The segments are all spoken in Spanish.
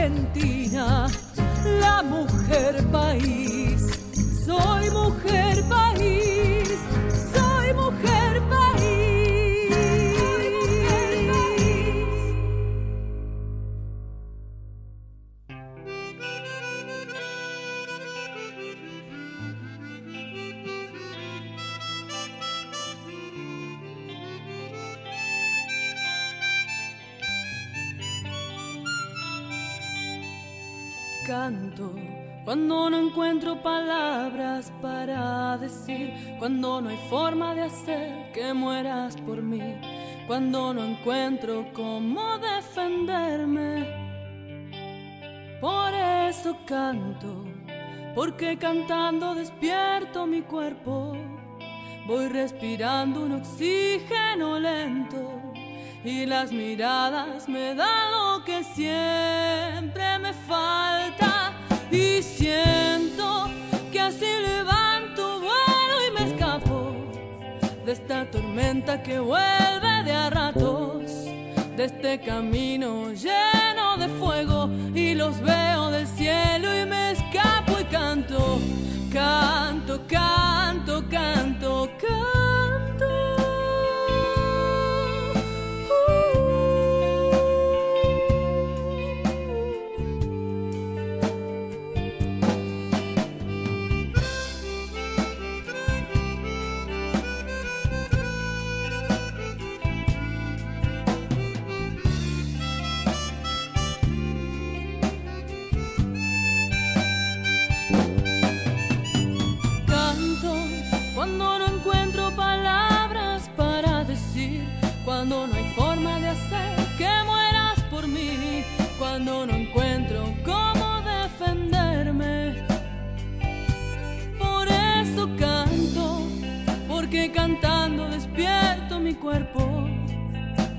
Argentina, cuando no hay forma de hacer que mueras por mí, cuando no encuentro cómo defenderme. Por eso canto, porque cantando despierto mi cuerpo, voy respirando un oxígeno lento y las miradas me dan lo que siempre me falta y siento que así levanto de esta tormenta que vuelve de a ratos de este camino lleno de fuego y los veo del cielo y me escapo y canto canto canto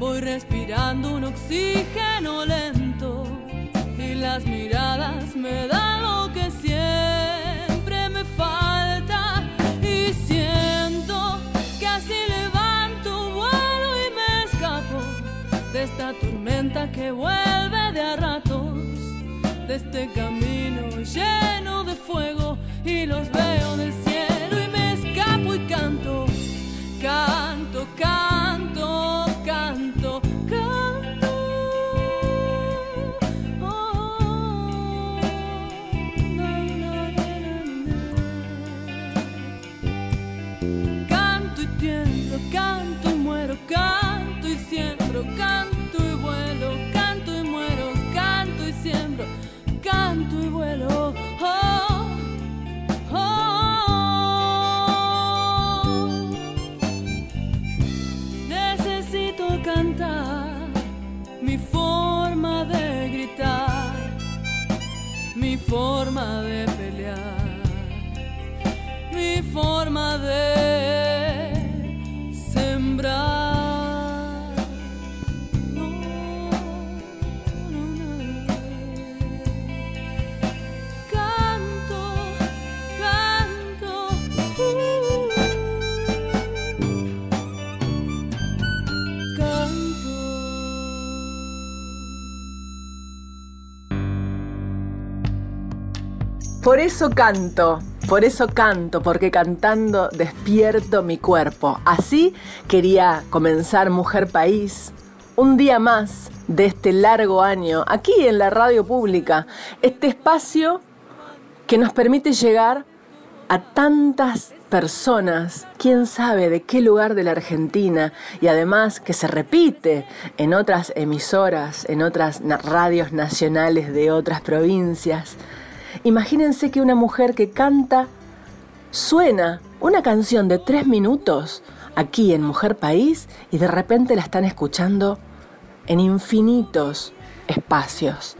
voy respirando un oxígeno lento y las miradas me dan lo que siempre me falta. Y siento que así levanto vuelo y me escapo de esta tormenta que vuelve de a ratos. De este camino lleno de fuego y los veo del cielo y me escapo y canto canto canto forma de sembrar. No, no, no. Canto, canto. uh, canto. Por eso canto, por eso canto, porque cantando despierto mi cuerpo. Así quería comenzar Mujer País, un día más de este largo año, aquí en la radio pública, este espacio que nos permite llegar a tantas personas, quién sabe de qué lugar de la Argentina, y además que se repite en otras emisoras, en otras radios nacionales de otras provincias. Imagínense que una mujer que canta suena una canción de tres minutos aquí en Mujer País y de repente la están escuchando en infinitos espacios.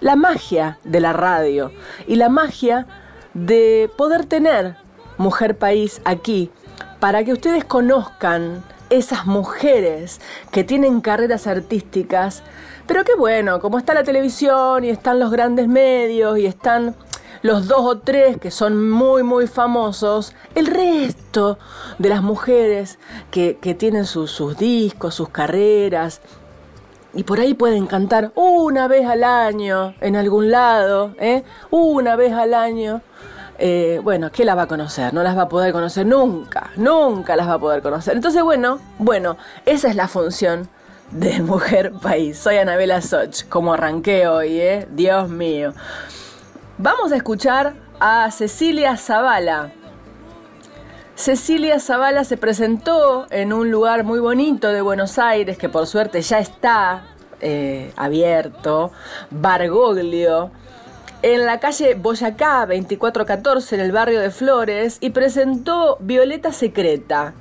La magia de la radio y la magia de poder tener Mujer País aquí para que ustedes conozcan esas mujeres que tienen carreras artísticas, pero que bueno, como está la televisión y están los grandes medios y están los dos o tres que son muy muy famosos, el resto de las mujeres que, que tienen sus, sus discos, sus carreras, y por ahí pueden cantar una vez al año en algún lado, ¿eh? una vez al año. Eh, bueno, ¿qué las va a conocer? No las va a poder conocer nunca, nunca las va a poder conocer. Entonces, bueno, bueno, esa es la función de Mujer País. Soy Anabela Soch, como arranqué hoy, ¿eh? Dios mío. Vamos a escuchar a Cecilia Zavala. Cecilia Zavala se presentó en un lugar muy bonito de Buenos Aires, que por suerte ya está eh, abierto, Bargoglio, en la calle Boyacá 2414, en el barrio de Flores, y presentó Violeta Secreta.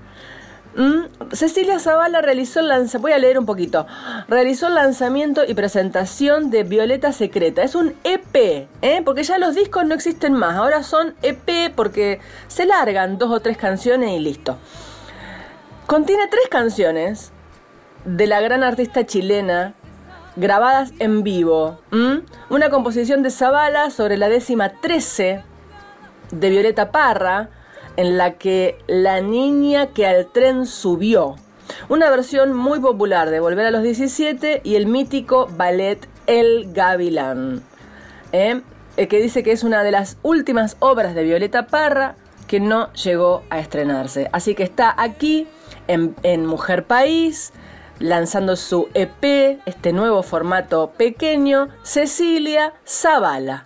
Mm, Cecilia Zavala realizó el lanzamiento, voy a leer un poquito, realizó el lanzamiento y presentación de Violeta Secreta. Es un EP, ¿eh? porque ya los discos no existen más, ahora son EP porque se largan dos o tres canciones y listo. Contiene tres canciones de la gran artista chilena grabadas en vivo. Una composición de Zavala sobre la décima 13 de Violeta Parra en la que La niña que al tren subió. Una versión muy popular de Volver a los 17 y el mítico ballet El Gavilán. ¿eh? que dice que es una de las últimas obras de Violeta Parra que no llegó a estrenarse. Así que está aquí en, en Mujer País, lanzando su EP, este nuevo formato pequeño, Cecilia Zavala.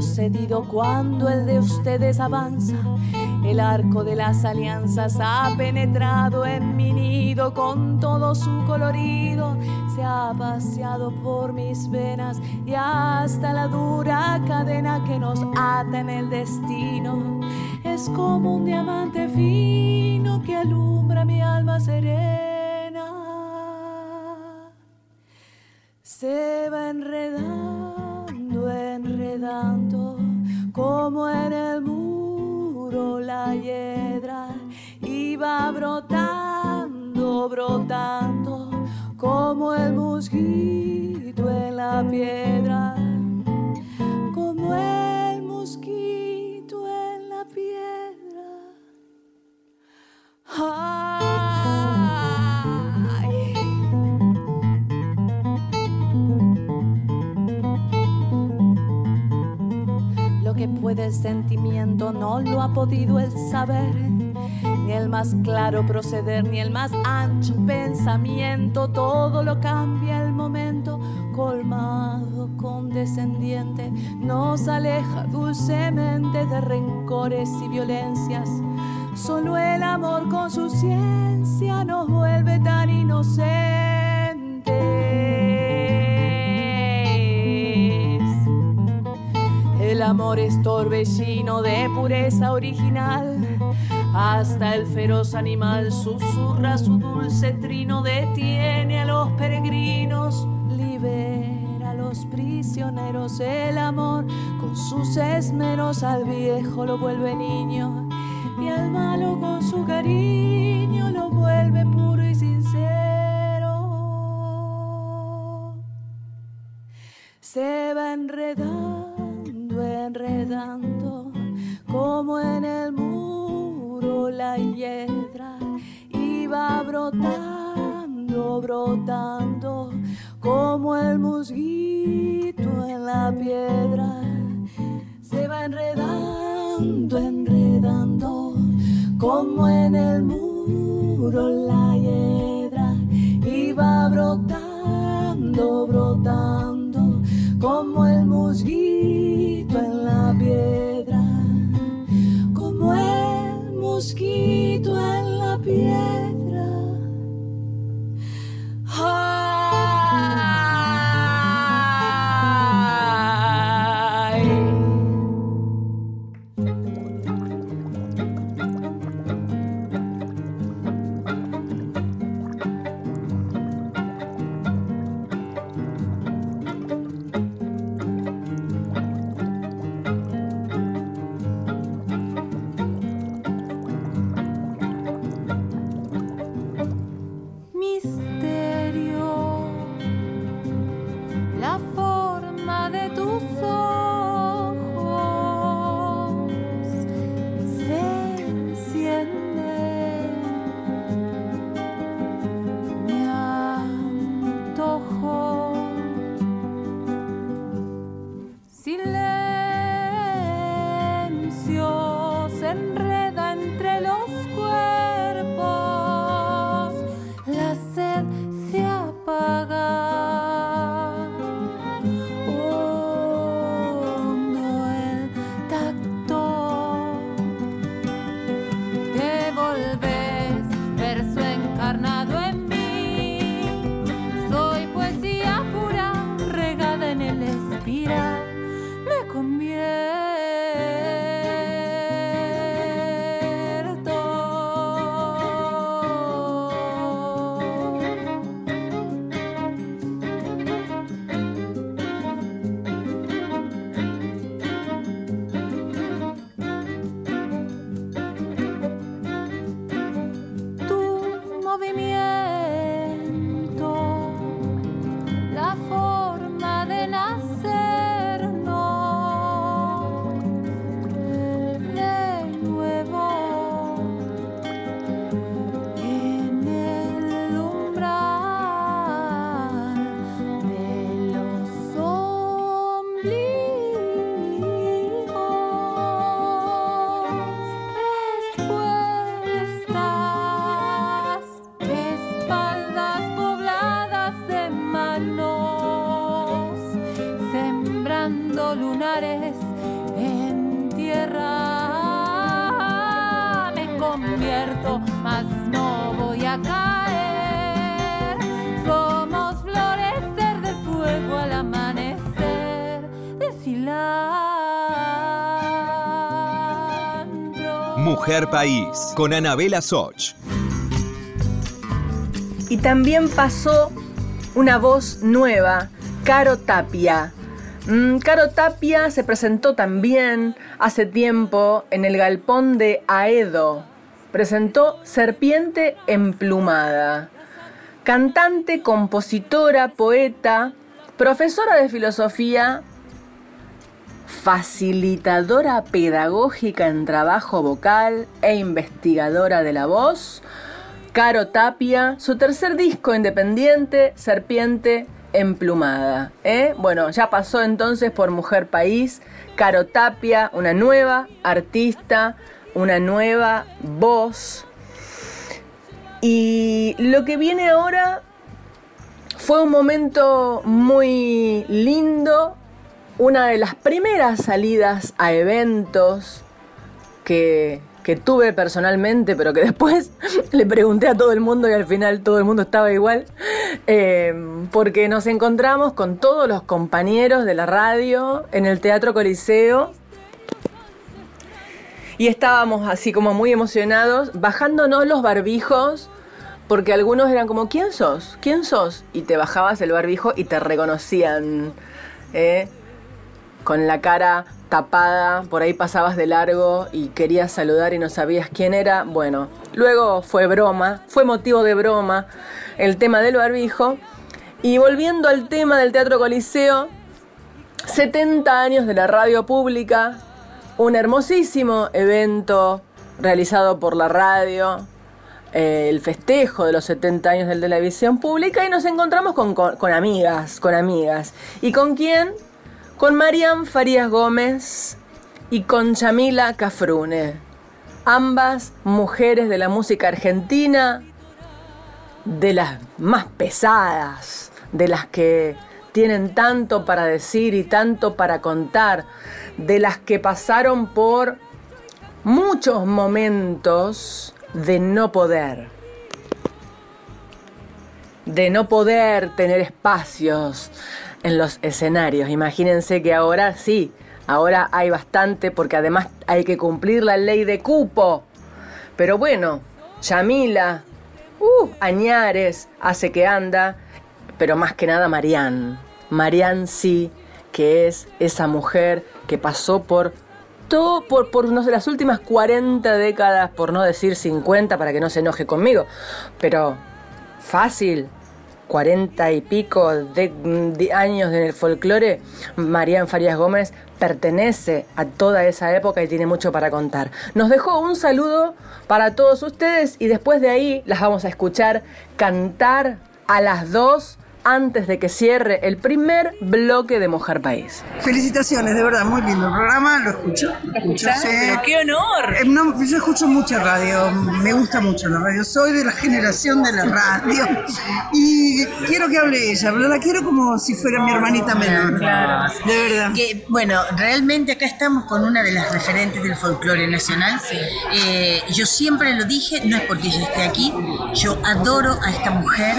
Retrocedido cuando el de ustedes avanza. El arco de las alianzas ha penetrado en mi nido con todo su colorido. Se ha paseado por mis venas y hasta la dura cadena que nos ata en el destino. Es como un diamante fino que alumbra mi alma serena. Se va enredando como en el muro la hiedra iba brotando, brotando como el mosquito en la piedra, como el mosquito en la piedra. que puede sentimiento no lo ha podido el saber, ni el más claro proceder, ni el más ancho pensamiento, todo lo cambia el momento, colmado, condescendiente, nos aleja dulcemente de rencores y violencias. Solo el amor con su ciencia nos vuelve tan inocentes. Amor es torbellino de pureza original. Hasta el feroz animal susurra su dulce trino, detiene a los peregrinos, libera a los prisioneros. El amor con sus esmeros al viejo lo vuelve niño y al malo con su cariño lo vuelve puro y sincero. Se va enredando muro la hiedra iba brotando, brotando como el mosquito en la piedra. Se va enredando, enredando como en el muro la hiedra. Iba brotando, brotando como el mosquito en la mosquito en la piedra. Lunares en tierra. Me convierto, mas no voy a caer. Somos flores del fuego al amanecer de cilantro. Mujer País con Anabela Soch. Y también pasó una voz nueva, Caro Tapia. Mm, Caro Tapia se presentó también hace tiempo en el galpón de Aedo. Presentó Serpiente Emplumada. Cantante, compositora, poeta, profesora de filosofía, facilitadora pedagógica en trabajo vocal e investigadora de la voz, Caro Tapia, su tercer disco independiente, Serpiente Emplumada. ¿eh? Bueno, ya pasó entonces por Mujer País, Caro Tapia, una nueva artista, una nueva voz. Y lo que viene ahora fue un momento muy lindo, una de las primeras salidas a eventos que que tuve personalmente, pero que después le pregunté a todo el mundo y al final todo el mundo estaba igual, eh, porque nos encontramos con todos los compañeros de la radio en el Teatro Coliseo y estábamos así como muy emocionados, bajándonos los barbijos, porque algunos eran como, ¿quién sos? ¿quién sos? Y te bajabas el barbijo y te reconocían. ¿eh? Con la cara tapada, por ahí pasabas de largo y querías saludar y no sabías quién era. Bueno, luego fue broma, fue motivo de broma el tema del barbijo. Y volviendo al tema del Teatro Coliseo, 70 años de la radio pública, un hermosísimo evento realizado por la radio, eh, el festejo de los 70 años de la televisión pública y nos encontramos con, con amigas, con amigas. ¿Y con quién? Con Marian Farías Gómez y con Chamila Cafrune, ambas mujeres de la música argentina, de las más pesadas, de las que tienen tanto para decir y tanto para contar, de las que pasaron por muchos momentos de no poder, de no poder tener espacios, en los escenarios. Imagínense que ahora sí, ahora hay bastante porque además hay que cumplir la ley de cupo. Pero bueno, Yamila, uh, Añares hace que anda, pero más que nada Marianne. Marianne sí, que es esa mujer que pasó por todo, por, por no sé, las últimas 40 décadas, por no decir 50 para que no se enoje conmigo, pero fácil, cuarenta y pico de, años en el folclore, Marían Farías Gómez pertenece a toda esa época y tiene mucho para contar. Nos dejó un saludo para todos ustedes y después de ahí las vamos a escuchar cantar a las dos antes de que cierre el primer bloque de Mojar País. Felicitaciones, de verdad, muy lindo el programa, lo escucho. ¡Qué honor! Eh, yo escucho mucha radio, me gusta mucho la radio, soy de la generación de la radio y quiero que hable ella, pero la quiero como si fuera mi hermanita menor. Claro, de verdad. bueno, realmente acá estamos con una de las referentes del folclore nacional. Eh, yo siempre lo dije, no es porque ella esté aquí, yo adoro a esta mujer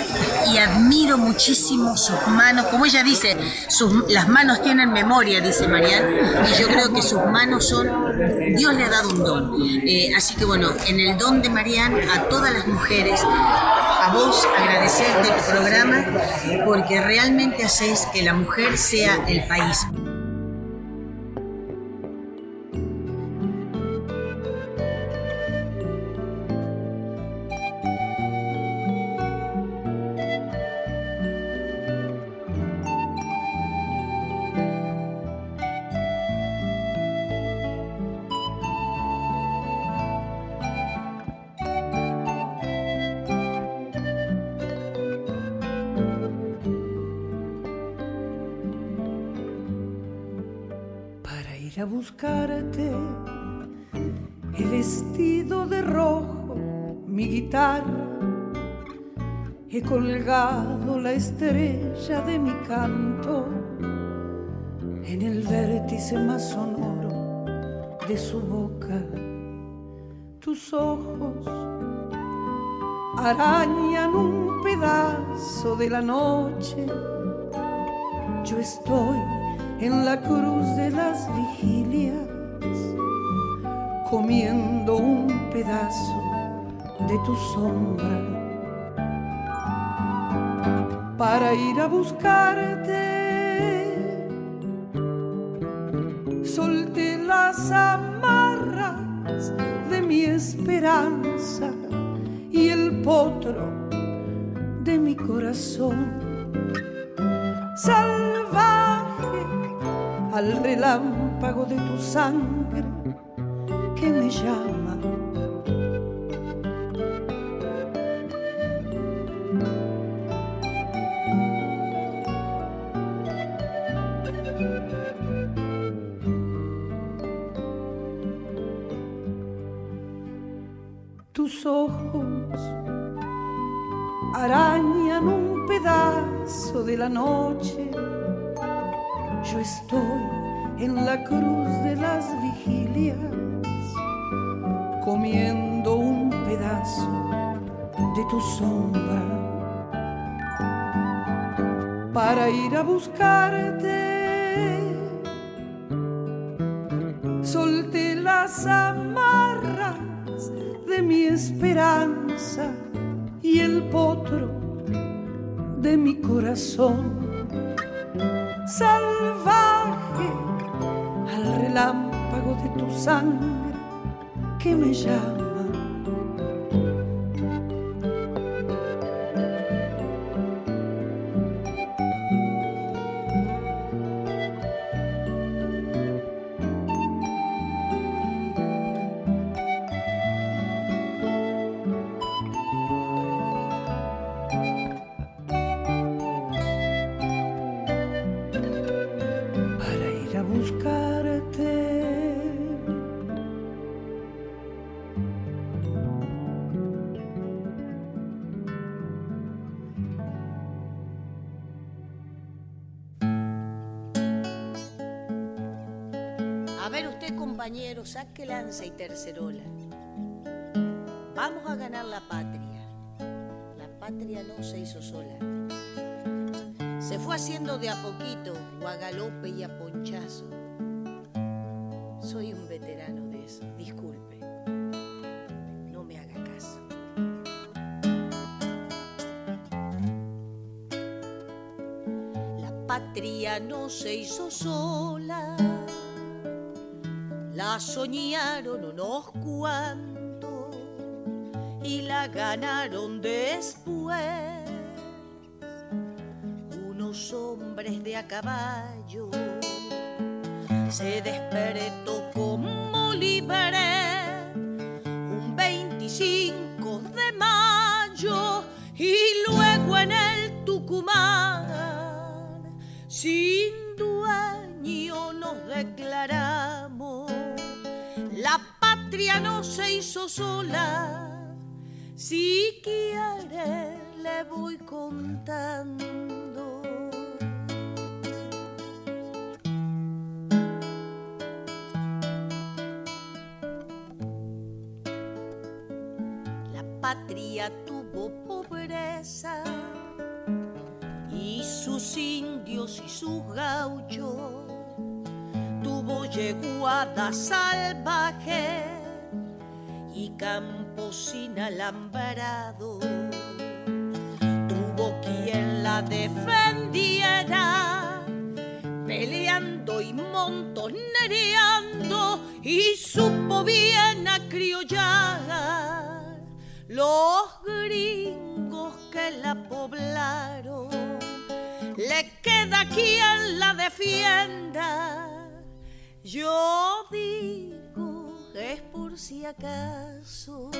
y admiro muchísimo sus manos, como ella dice, sus, las manos tienen memoria, dice Marianne, y yo creo que sus manos son, Dios le ha dado un don. Eh, así que bueno, en el don de Marianne, a todas las mujeres, a vos agradecerte tu programa, porque realmente haces que la mujer sea el país. Estrella de mi canto en el vértice más sonoro de su boca. Tus ojos arañan un pedazo de la noche. Yo estoy en la cruz de las vigilias, comiendo un pedazo de tu sombra para ir a buscarte. Solté las amarras de mi esperanza y el potro de mi corazón. Salvaje al relámpago de tu sangre que me llama la noche. Yo estoy en la cruz de las vigilias, comiendo un pedazo de tu sombra para ir a buscarte. Solté las amarras de mi esperanza y el potro Salvaje al relámpago de tu sangre que me llama. Usted, compañero, saque lanza y tercerola. Vamos a ganar la patria. La patria no se hizo sola. Se fue haciendo de a poquito, o a galope y a ponchazo. Soy un veterano de eso, disculpe. No me haga caso. La patria no se hizo sola soñaron unos cuantos y la ganaron después. Unos hombres de a caballo se despertó como libre un 25 de mayo y luego en el Tucumán sin hizo sola si quiere le voy contando La patria tuvo pobreza y sus indios y sus gauchos. Tuvo yeguada salvaje y campos inalambrados. Tuvo quien la defendiera peleando y montonereando y supo bien acriollar los gringos que la poblaron. Le queda quien la defienda. Yo es por si acaso.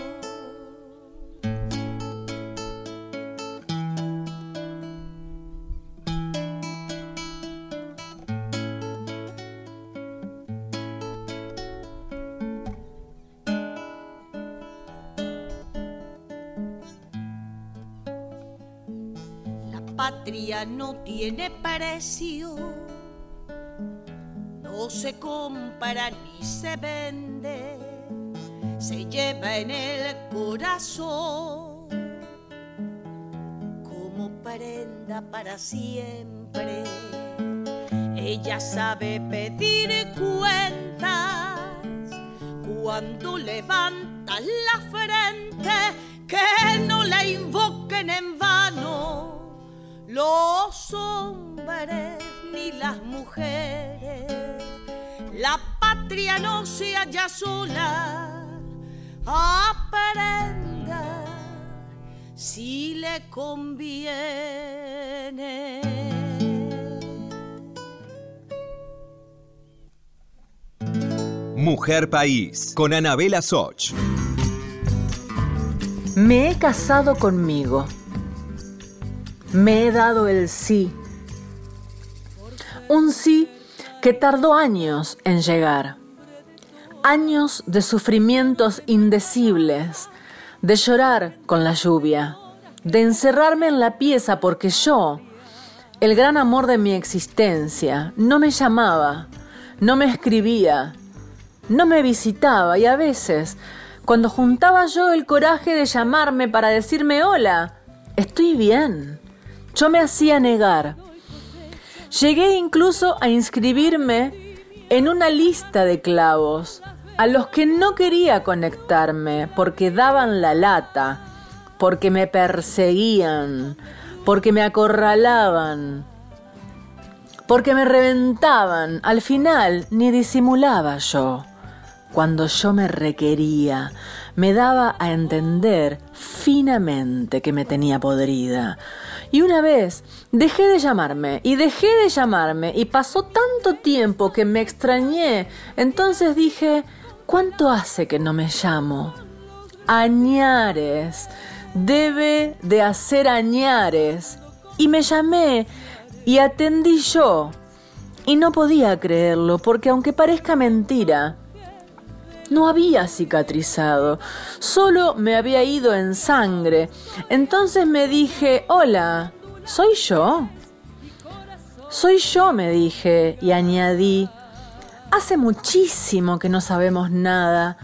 patria no tiene precio, no se compra ni se vende, se lleva en el corazón como prenda para siempre. Ella sabe pedir cuentas cuando levanta la frente, que no la invoquen en vano los hombres ni las mujeres. La patria no se halla sola, aprenda si le conviene. Mujer País, con Anabela Soch. Me he casado conmigo me he dado el sí. Un sí que tardó años en llegar. Años de sufrimientos indecibles, de llorar con la lluvia, de encerrarme en la pieza porque yo, el gran amor de mi existencia, no me llamaba, no me escribía, no me visitaba y a veces, cuando juntaba yo el coraje de llamarme para decirme hola, estoy bien, yo me hacía negar. Llegué incluso a inscribirme en una lista de clavos a los que no quería conectarme porque daban la lata, porque me perseguían, porque me acorralaban, porque me reventaban. Al final ni disimulaba yo. Cuando yo me requería, me daba a entender finamente que me tenía podrida. Y una vez dejé de llamarme y dejé de llamarme y pasó tanto tiempo que me extrañé. Entonces dije, ¿cuánto hace que no me llamo? Añares. Debe de hacer añares. Y me llamé y atendí yo. Y no podía creerlo porque aunque parezca mentira, no había cicatrizado, solo me había ido en sangre. Entonces me dije, hola, ¿soy yo? Soy yo, me dije, y añadí, hace muchísimo que no sabemos nada,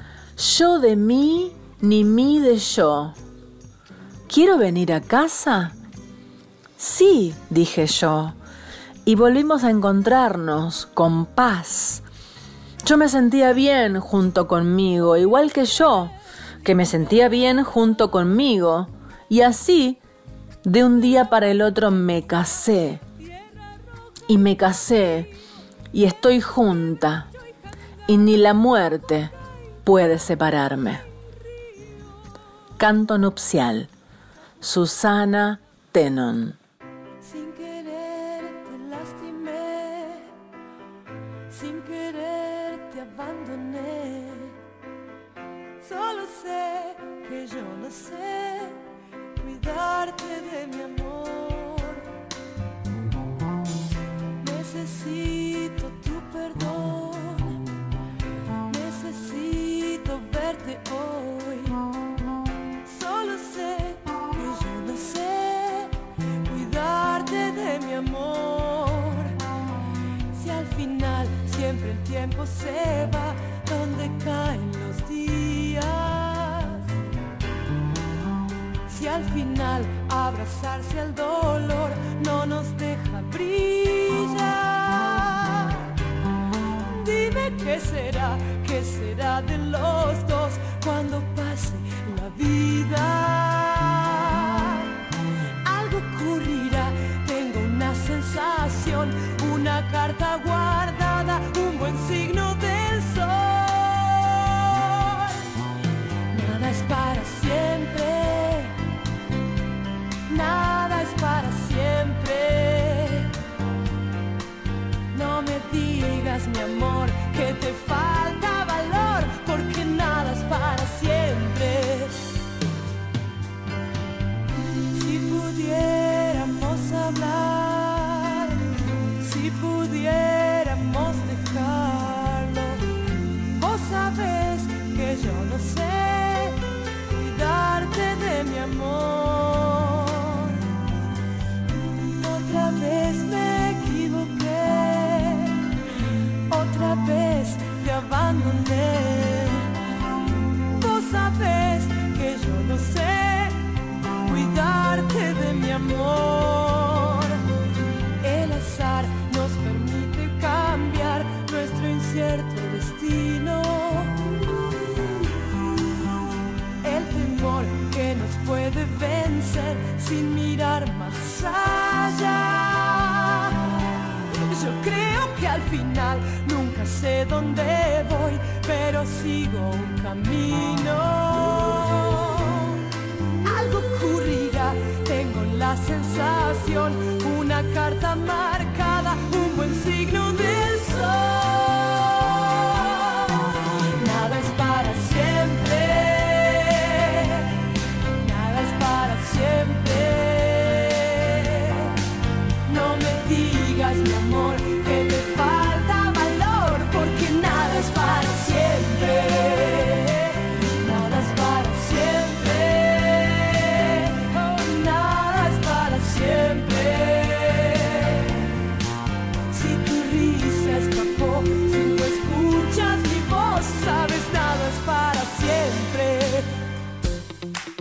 yo de mí, ni mí de yo. ¿Quiero venir a casa? Sí, dije yo, y volvimos a encontrarnos con paz yo me sentía bien junto conmigo, igual que yo, que me sentía bien junto conmigo. Y así, de un día para el otro me casé. Y me casé y estoy junta. Y ni la muerte puede separarme. Canto nupcial. Susana Tenon. Siempre el tiempo se va, donde caen los días al final abrazarse al dolor no nos deja brillar. Sé dónde voy, pero sigo un camino. Algo ocurrirá, tengo la sensación,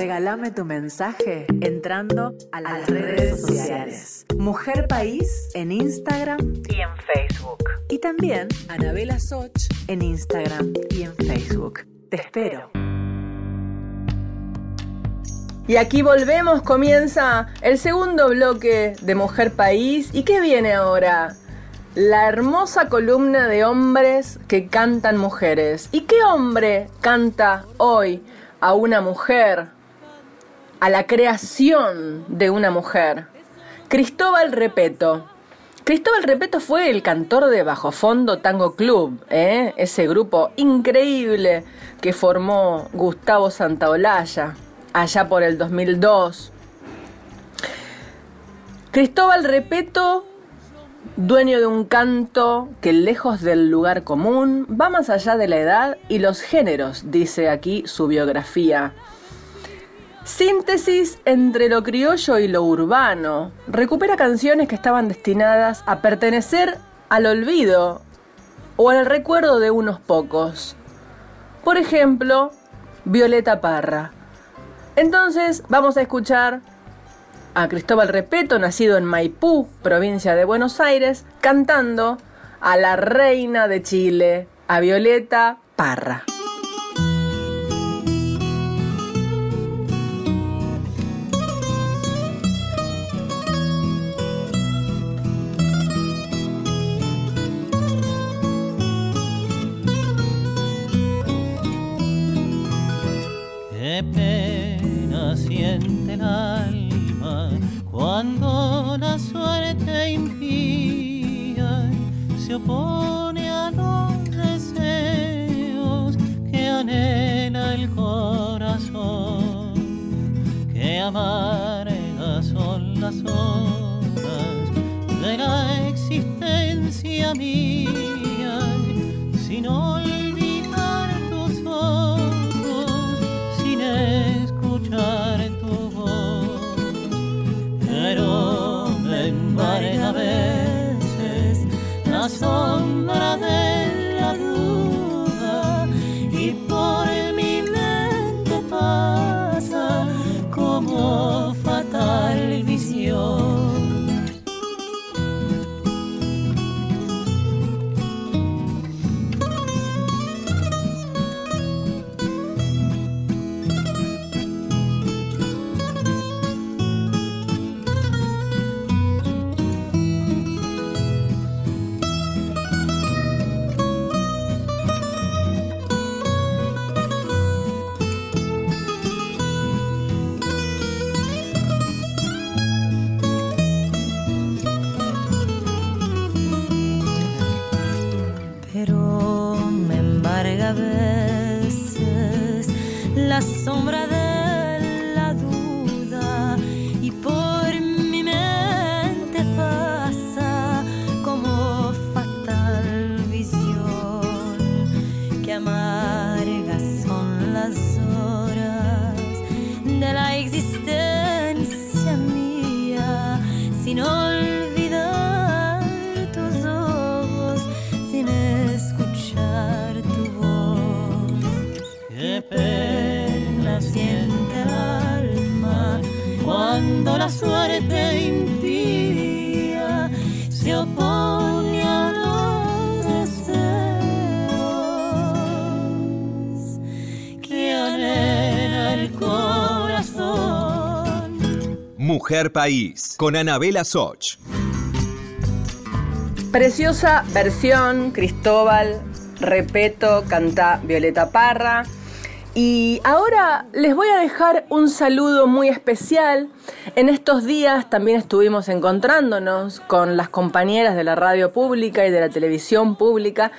regálame tu mensaje entrando a las redes sociales. Mujer País en Instagram y en Facebook. Y también Anabela Soch en Instagram y en Facebook. Te espero. Y aquí volvemos, comienza el segundo bloque de Mujer País. ¿Y qué viene ahora? La hermosa columna de hombres que cantan mujeres. ¿Y qué hombre canta hoy a una mujer? A la creación de una mujer. Cristóbal Repeto. Cristóbal Repeto fue el cantor de Bajo Fondo Tango Club, ¿eh? ese grupo increíble que formó Gustavo Santaolalla allá por el 2002. Cristóbal Repeto, dueño de un canto que lejos del lugar común va más allá de la edad y los géneros, dice aquí su biografía. Síntesis entre lo criollo y lo urbano. Recupera canciones que estaban destinadas a pertenecer al olvido o al recuerdo de unos pocos. Por ejemplo, Violeta Parra. Entonces vamos a escuchar a Cristóbal Repeto, nacido en Maipú, provincia de Buenos Aires, cantando a la reina de Chile, a Violeta Parra. Pena siente el alma cuando la suerte impía se opone a los deseos que anhela el corazón. Que amargas son las horas de la existencia mía sin olvidar País con Anabela Soch. Preciosa versión, Cristóbal, repeto, canta Violeta Parra. Y ahora les voy a dejar un saludo muy especial. En estos días también estuvimos encontrándonos con las compañeras de la radio pública y de la televisión pública.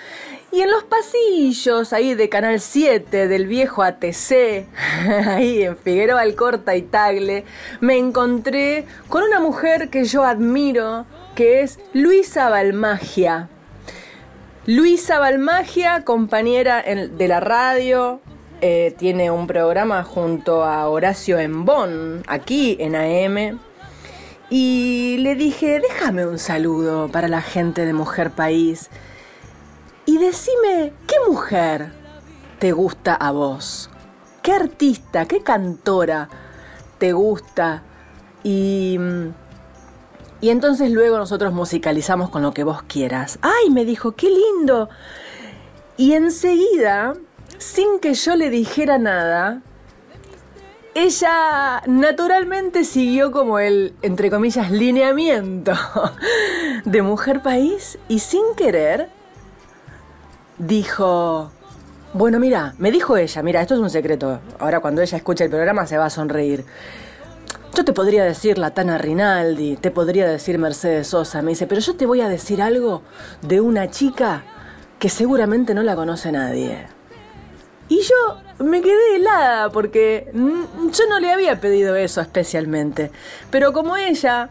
Y en los pasillos ahí de Canal 7 del viejo ATC, ahí en Figueroa Alcorta y Tagle, me encontré con una mujer que yo admiro, que es Luisa Balmagia. Luisa Balmagia, compañera de la radio, eh, tiene un programa junto a Horacio Embón, aquí en AM. Y le dije, déjame un saludo para la gente de Mujer País. Y decime, ¿qué mujer te gusta a vos? ¿Qué artista, qué cantora te gusta? Y, y entonces luego nosotros musicalizamos con lo que vos quieras. ¡Ay! Me dijo, qué lindo. Y enseguida, sin que yo le dijera nada, ella naturalmente siguió como el, entre comillas, lineamiento de Mujer País y sin querer dijo, bueno, mira, me dijo ella, mira, esto es un secreto, ahora cuando ella escucha el programa se va a sonreír. Yo te podría decir la Tana Rinaldi, te podría decir Mercedes Sosa, me dice, pero yo te voy a decir algo de una chica que seguramente no la conoce nadie. Y yo me quedé helada porque mm, yo no le había pedido eso especialmente. Pero como ella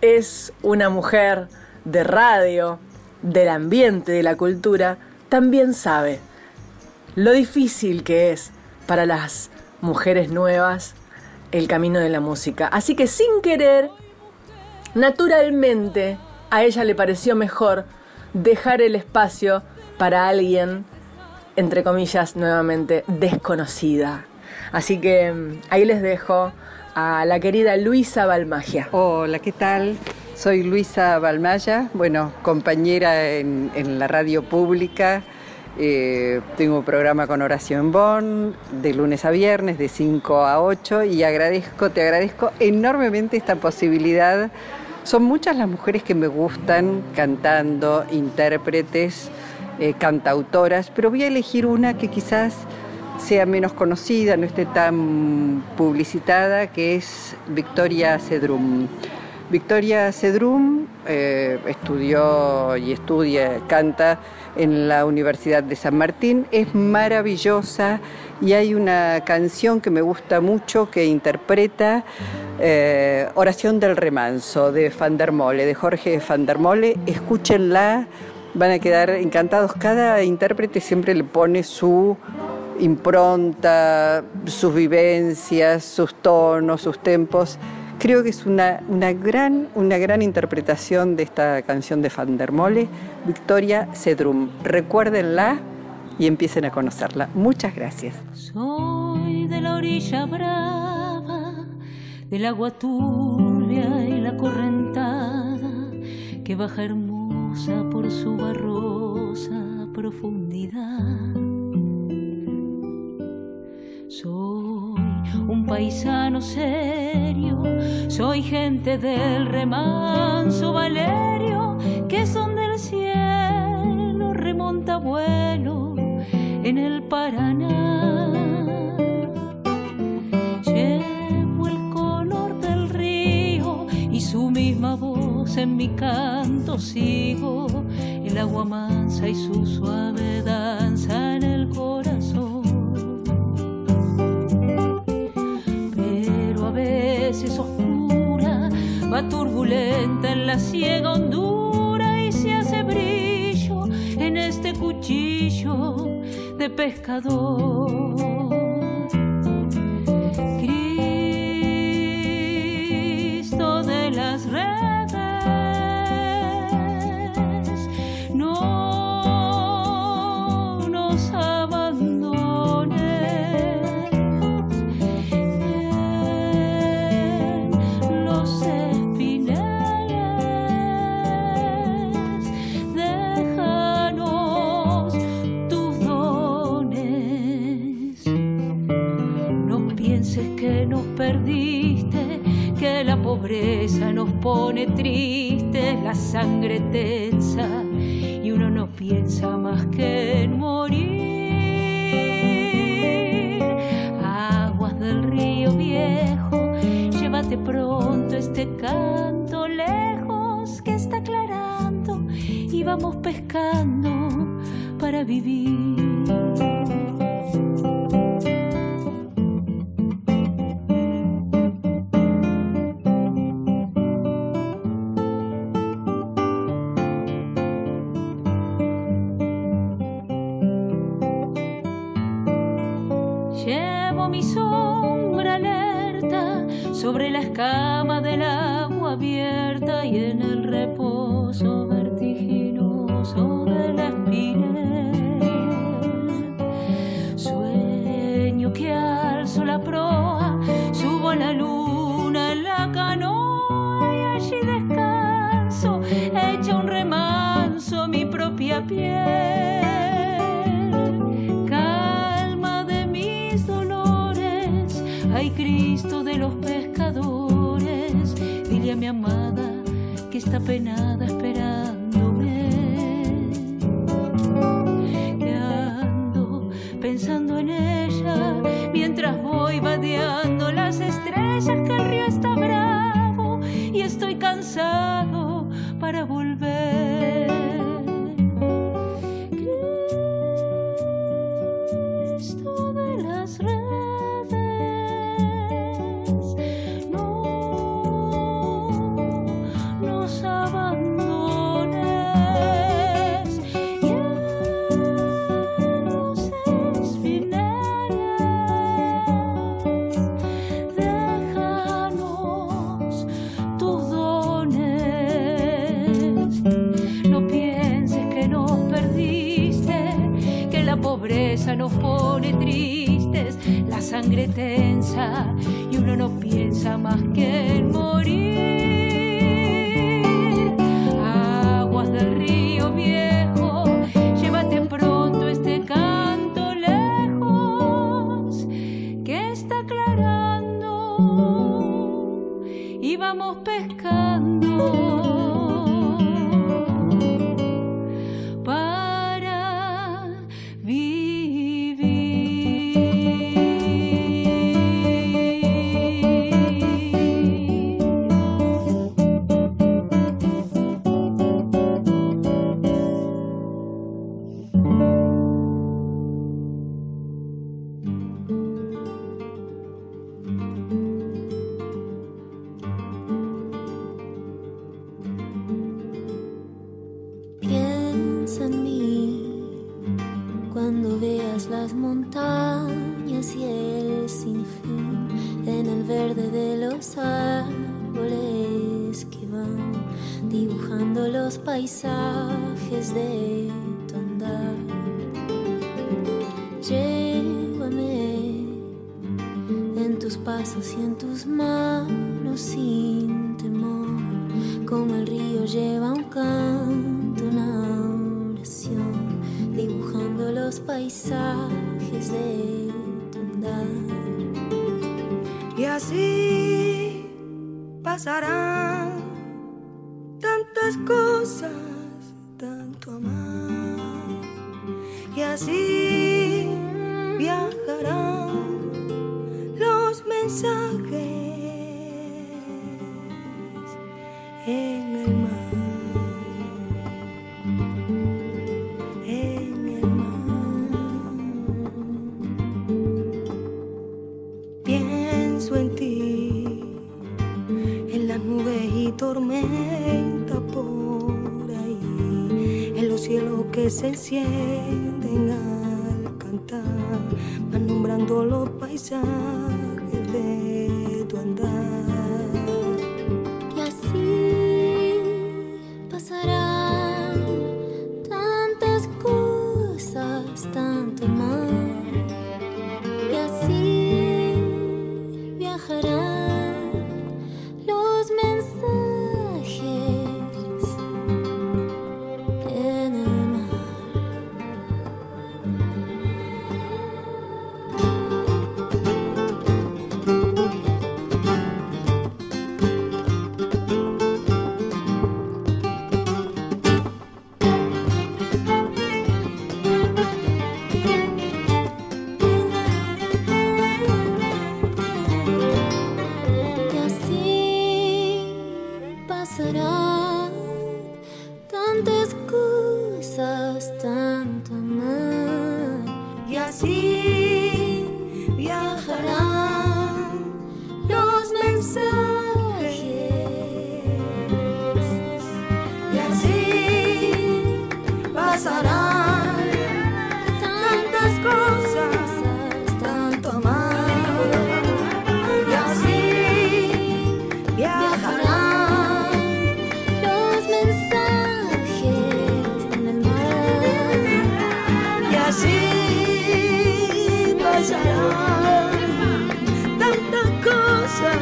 es una mujer de radio, del ambiente, de la cultura, también sabe lo difícil que es para las mujeres nuevas el camino de la música. Así que sin querer, naturalmente, a ella le pareció mejor dejar el espacio para alguien, entre comillas, nuevamente desconocida. Así que mm, ahí les dejo a la querida Luisa Balmagia. Hola, ¿qué tal? Soy Luisa Balmaya, bueno, compañera en, la radio pública. Eh, tengo un programa con Horacio en Bonn de lunes a viernes de 5 a 8 y agradezco, te agradezco enormemente esta posibilidad. Son muchas las mujeres que me gustan cantando, intérpretes, eh, cantautoras, pero voy a elegir una que quizás sea menos conocida, no esté tan publicitada, que es Victoria Cedrum. Victoria Cedrum eh, estudió y estudia, canta en la Universidad de San Martín, es maravillosa y hay una canción que me gusta mucho que interpreta eh, Oración del Remanso de Van der Mole, de Jorge Van der Mole. Escúchenla, van a quedar encantados. Cada intérprete siempre le pone su impronta, sus vivencias, sus tonos, sus tempos. Creo que es una, una, gran, una gran interpretación de esta canción de Van der Mole, Victoria Cedrum. Recuérdenla y empiecen a conocerla. Muchas gracias. Soy de la orilla brava, del agua turbia y la correntada que baja hermosa por su barrosa profundidad. Soy un paisano serio, soy gente del remanso Valerio, que son del cielo, remonta vuelo en el Paraná. Llevo el color del río y su misma voz en mi canto sigo, el agua mansa y su suave danza en el corazón. Turbulenta en la ciega hondura y se hace brillo en este cuchillo de pescador. nos pone tristes, la sangre tensa y uno no piensa más que en morir. Aguas del río viejo, llévate pronto este canto lejos que está aclarando y vamos pescando para vivir. sobre la escama del agua abierta y en el está penada esperándome. Que ando pensando en ella mientras voy vadeando. en el mar, en el mar. Pienso en ti, en las nubes y tormenta por ahí, en los cielos que se encierran viajarán los mensajes en el mar. Y así pasarán tantas cosas,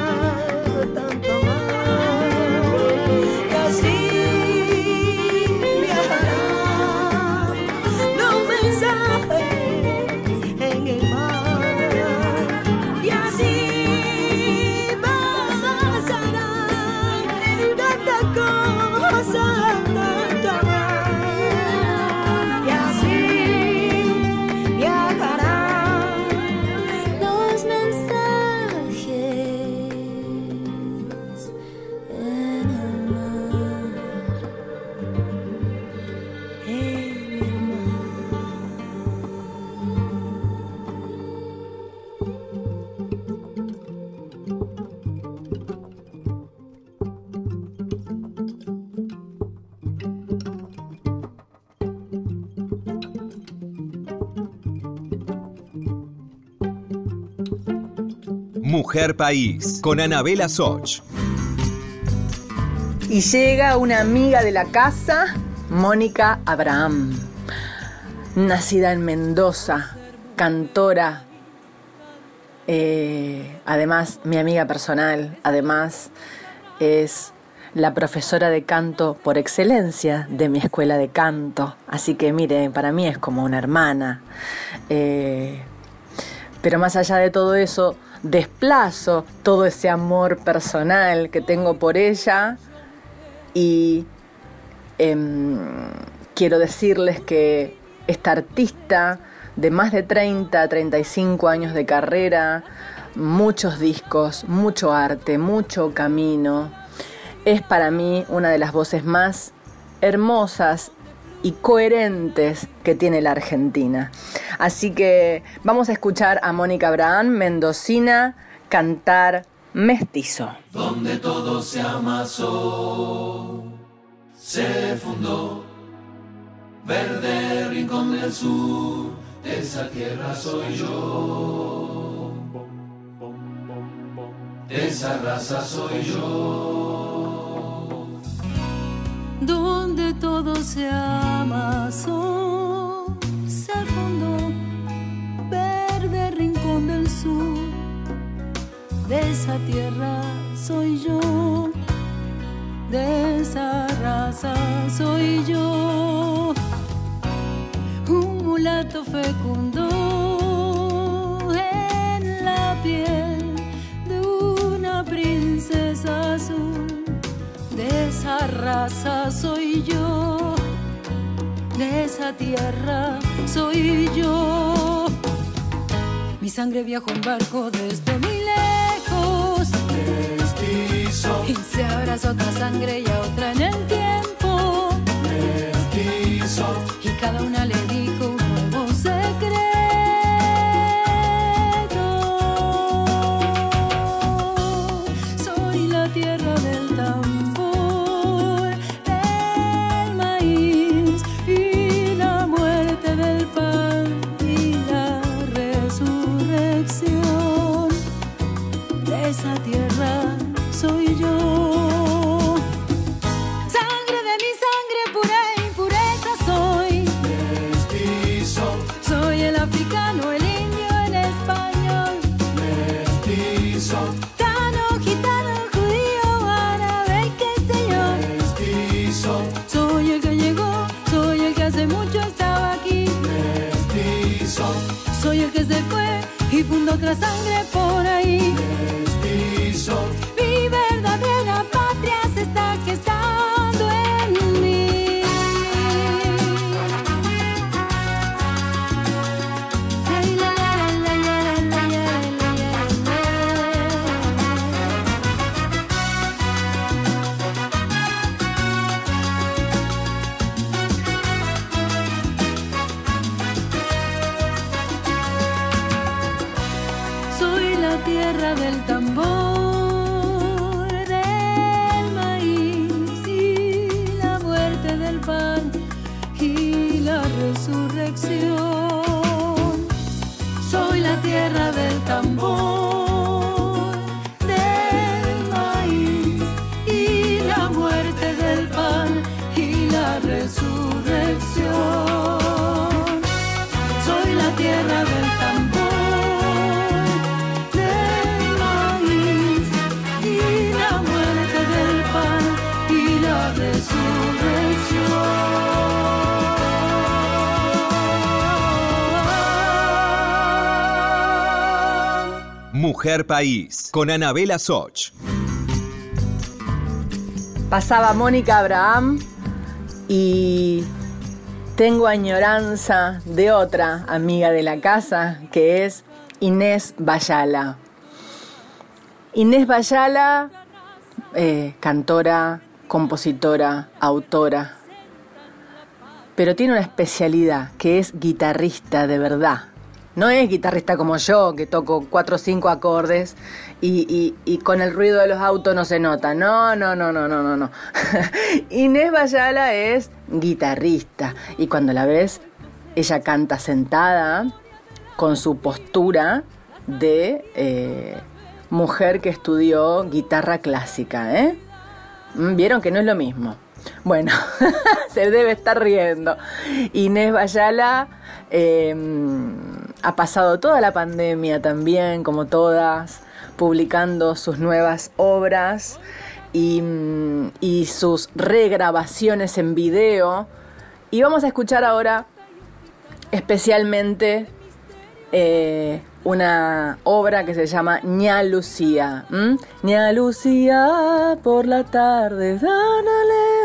País con Anabela Soch. Y llega una amiga de la casa, Mónica Abraham, nacida en Mendoza, cantora, eh, además mi amiga personal, además es la profesora de canto por excelencia de mi escuela de canto, así que mire, para mí es como una hermana. Eh, pero más allá de todo eso, desplazo todo ese amor personal que tengo por ella y em, quiero decirles que esta artista de más de 30, 35 años de carrera, muchos discos, mucho arte, mucho camino, es para mí una de las voces más hermosas y coherentes que tiene la Argentina. Así que vamos a escuchar a Mónica Abraham, mendocina, cantar Mestizo. donde todo se amasó, se fundó. Verde rincón del sur, esa tierra soy yo. Esa raza soy yo. Donde todo se amasó, se fundó, verde rincón del sur, de esa tierra soy yo, de esa raza soy yo, un mulato fecundo en la piel raza soy yo, de esa tierra soy yo. Mi sangre viajó en barco desde muy lejos. Mestizo, Y se abraza otra sangre y a otra en el tiempo. mestizo, Y cada una le dijo un nuevo secreto. Soy la tierra Mujer País, con Anabela Soch. Pasaba Mónica Abraham y tengo añoranza de otra amiga de la casa, que es Inés Bayala. Inés Bayala, eh, cantora, compositora, autora, pero tiene una especialidad, que es guitarrista de verdad. No es guitarrista como yo, que toco cuatro o cinco acordes y, con el ruido de los autos no se nota. No, no, no, no, no, no, no. Inés Bayala es guitarrista y cuando la ves, ella canta sentada con su postura de eh, mujer que estudió guitarra clásica, ¿eh? Mm, vieron que no es lo mismo. Bueno, se debe estar riendo. Inés Bayala em, ha pasado toda la pandemia también, como todas, publicando sus nuevas obras y, mm, sus regrabaciones en video. Y vamos a escuchar ahora especialmente eh, una obra que se llama Ña Lucía. Ña Lucía por la tarde, tan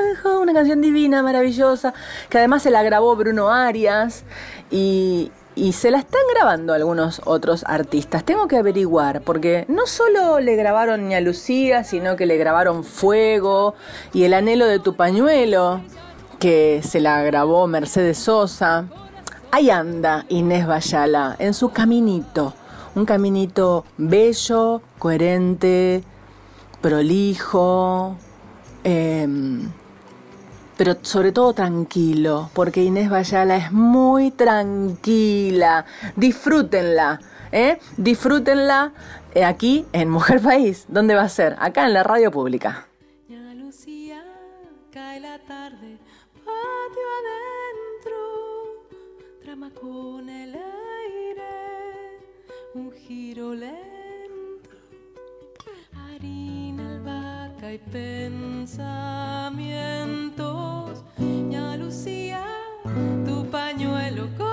lejos, una canción divina, maravillosa, que además se la grabó Bruno Arias y, y se la están grabando algunos otros artistas. Tengo que averiguar, porque no solo le grabaron Ña Lucía, sino que le grabaron Fuego y El anhelo de tu pañuelo, que se la grabó Mercedes Sosa. Ahí anda Inés Bayala en su caminito, un caminito bello, coherente, prolijo, em, pero sobre todo tranquilo, porque Inés Bayala es muy tranquila. Disfrútenla, ¿eh? Disfrútenla eh, aquí en Mujer País. ¿Dónde va a ser? Acá en la radio pública. Lucía, cae la tarde, con el aire, un giro lento, harina, albahaca y pensamientos. Ya lucía tu pañuelo contra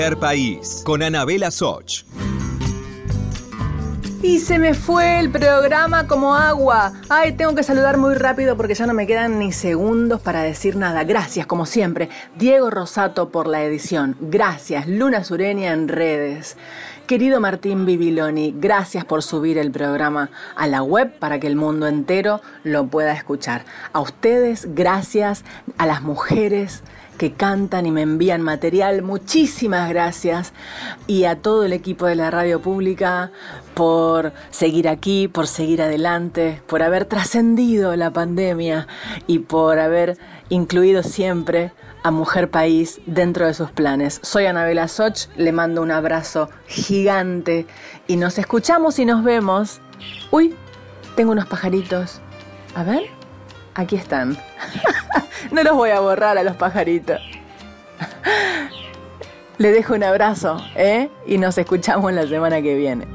País con Anabela Soch. Y se me fue el programa como agua. Ay, tengo que saludar muy rápido porque ya no me quedan ni segundos para decir nada. Gracias, como siempre, Diego Rosato por la edición. Gracias, Luna Sureña en redes. Querido Martín Bibiloni, gracias por subir el programa a la web para que el mundo entero lo pueda escuchar. A ustedes, gracias. A las mujeres que cantan y me envían material. Muchísimas gracias. Y a todo el equipo de la radio pública por seguir aquí, por seguir adelante, por haber trascendido la pandemia y por haber incluido siempre a Mujer País dentro de sus planes. Soy Anabela Soch, le mando un abrazo gigante y nos escuchamos y nos vemos. Uy, tengo unos pajaritos. A ver, aquí están. no los voy a borrar a los pajaritos. Le dejo un abrazo, ¿eh? Y nos escuchamos la semana que viene.